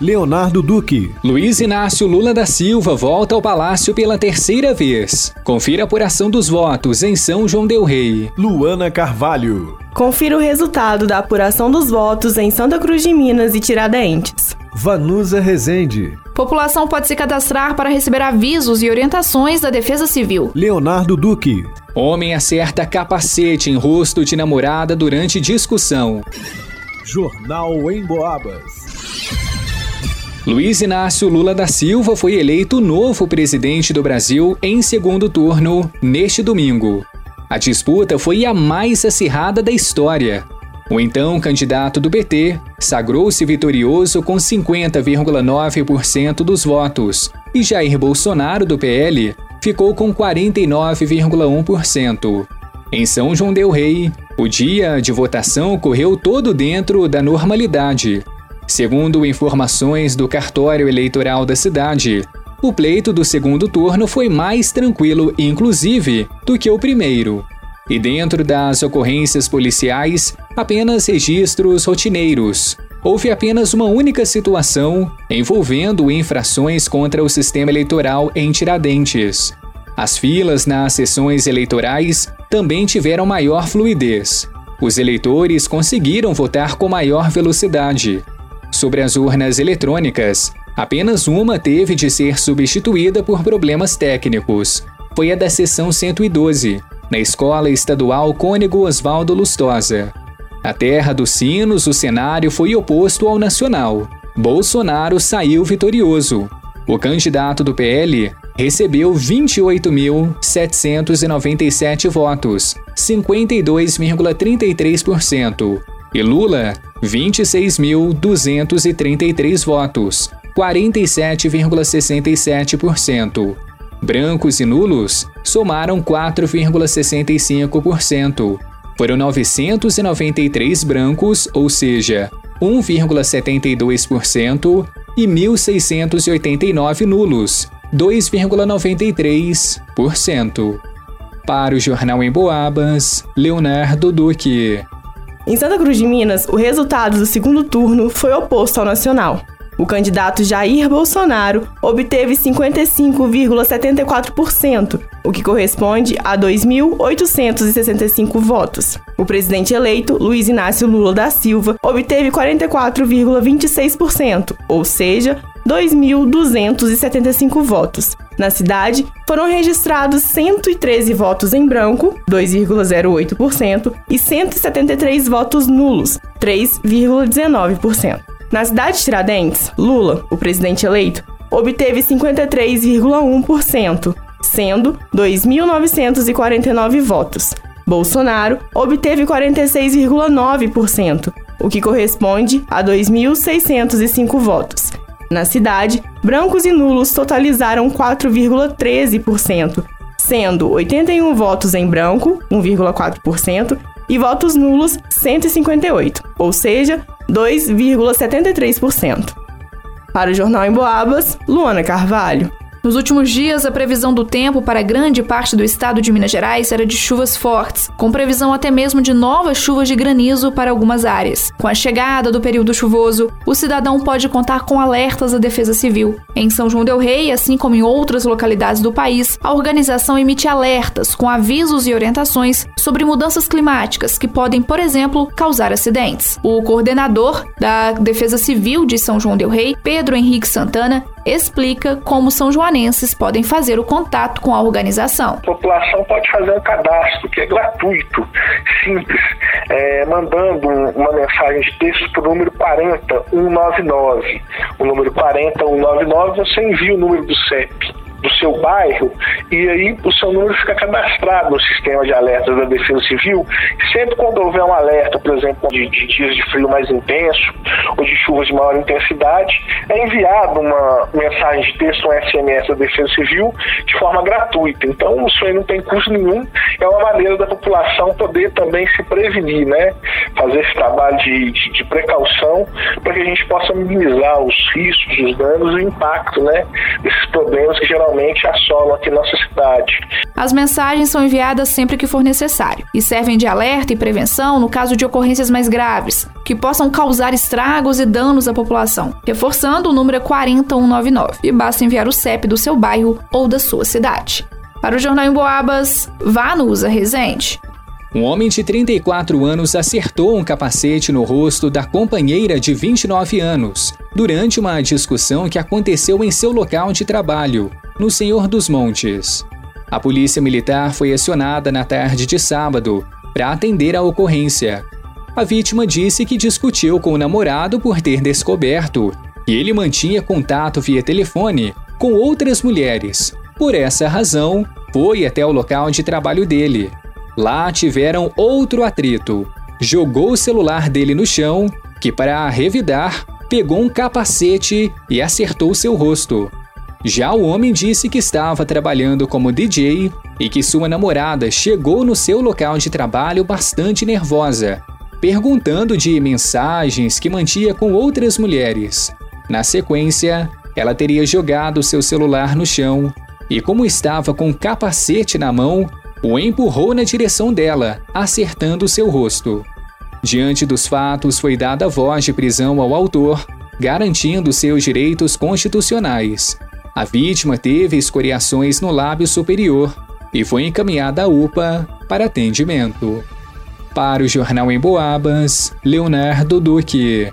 Leonardo Duque. Luiz Inácio Lula da Silva volta ao Palácio pela terceira vez. Confira a apuração dos votos em São João Del Rei. Luana Carvalho. Confira o resultado da apuração dos votos em Santa Cruz de Minas e Tiradentes. Vanusa Rezende. População pode se cadastrar para receber avisos e orientações da Defesa Civil. Leonardo Duque. Homem acerta capacete em rosto de namorada durante discussão. Jornal em Boabas. Luiz Inácio Lula da Silva foi eleito novo presidente do Brasil em segundo turno neste domingo. A disputa foi a mais acirrada da história. O então candidato do PT sagrou-se vitorioso com 50,9% dos votos e Jair Bolsonaro, do PL, ficou com 49,1%. Em São João Del Rei, o dia de votação correu todo dentro da normalidade. Segundo informações do cartório eleitoral da cidade, o pleito do segundo turno foi mais tranquilo, inclusive, do que o primeiro. E dentro das ocorrências policiais, apenas registros rotineiros. Houve apenas uma única situação envolvendo infrações contra o sistema eleitoral em Tiradentes. As filas nas sessões eleitorais também tiveram maior fluidez. Os eleitores conseguiram votar com maior velocidade, Sobre as urnas eletrônicas, apenas uma teve de ser substituída por problemas técnicos. Foi a da seção 112, na Escola Estadual Cônego Oswaldo Lustosa. Na terra dos sinos, o cenário foi oposto ao nacional. Bolsonaro saiu vitorioso. O candidato do PL recebeu 28.797 votos, 52,33%, e Lula 26.233 votos, 47,67%. Brancos e nulos somaram 4,65%. Foram 993 brancos, ou seja, 1,72%, e 1.689 nulos, 2,93%. Para o Jornal em Boabas, Leonardo Duque. Em Santa Cruz de Minas, o resultado do segundo turno foi oposto ao nacional. O candidato Jair Bolsonaro obteve 55,74%, o que corresponde a 2.865 votos. O presidente eleito, Luiz Inácio Lula da Silva, obteve 44,26%, ou seja, 2.275 votos. Na cidade, foram registrados 113 votos em branco, 2,08%, e 173 votos nulos, 3,19%. Na cidade de Tiradentes, Lula, o presidente eleito, obteve 53,1%, sendo 2.949 votos. Bolsonaro obteve 46,9%, o que corresponde a 2.605 votos. Na cidade, brancos e nulos totalizaram 4,13%, sendo 81 votos em branco, 1,4%, e votos nulos, 158, ou seja, 2,73%. Para o Jornal em Boabas, Luana Carvalho. Nos últimos dias, a previsão do tempo para grande parte do estado de Minas Gerais era de chuvas fortes, com previsão até mesmo de novas chuvas de granizo para algumas áreas. Com a chegada do período chuvoso, o cidadão pode contar com alertas da Defesa Civil. Em São João del Rei, assim como em outras localidades do país, a organização emite alertas com avisos e orientações sobre mudanças climáticas que podem, por exemplo, causar acidentes. O coordenador da Defesa Civil de São João del Rei, Pedro Henrique Santana, explica como são joanenses podem fazer o contato com a organização. A população pode fazer um cadastro que é gratuito, simples, é, mandando uma mensagem de texto para o número 40199. O número 40199 você envia o número do CEP do seu bairro e aí o seu número fica cadastrado no sistema de alertas da Defesa Civil. Sempre quando houver um alerta, por exemplo, de, de dias de frio mais intenso ou de chuvas de maior intensidade, é enviado uma mensagem de texto, um SMS da Defesa Civil, de forma gratuita. Então, isso aí não tem custo nenhum, é uma maneira da população poder também se prevenir, né? Fazer esse trabalho de, de, de precaução para que a gente possa minimizar os riscos, os danos e o impacto, né? Desses problemas que geralmente assolam aqui nossa cidade. As mensagens são enviadas sempre que for necessário e servem de alerta e prevenção no caso de ocorrências mais graves, que possam causar estragos e danos à população. Reforçando, o número é 40199 e basta enviar o CEP do seu bairro ou da sua cidade. Para o Jornal em Boabas, vá no Usa Resente. Um homem de 34 anos acertou um capacete no rosto da companheira de 29 anos durante uma discussão que aconteceu em seu local de trabalho, no Senhor dos Montes. A polícia militar foi acionada na tarde de sábado para atender a ocorrência. A vítima disse que discutiu com o namorado por ter descoberto que ele mantinha contato via telefone com outras mulheres. Por essa razão, foi até o local de trabalho dele. Lá tiveram outro atrito. Jogou o celular dele no chão, que para revidar, pegou um capacete e acertou seu rosto. Já o homem disse que estava trabalhando como DJ e que sua namorada chegou no seu local de trabalho bastante nervosa, perguntando de mensagens que mantinha com outras mulheres. Na sequência, ela teria jogado seu celular no chão e, como estava com um capacete na mão, o empurrou na direção dela, acertando seu rosto. Diante dos fatos, foi dada voz de prisão ao autor, garantindo seus direitos constitucionais. A vítima teve escoriações no lábio superior e foi encaminhada à UPA para atendimento. Para o Jornal em Boabas, Leonardo Duque.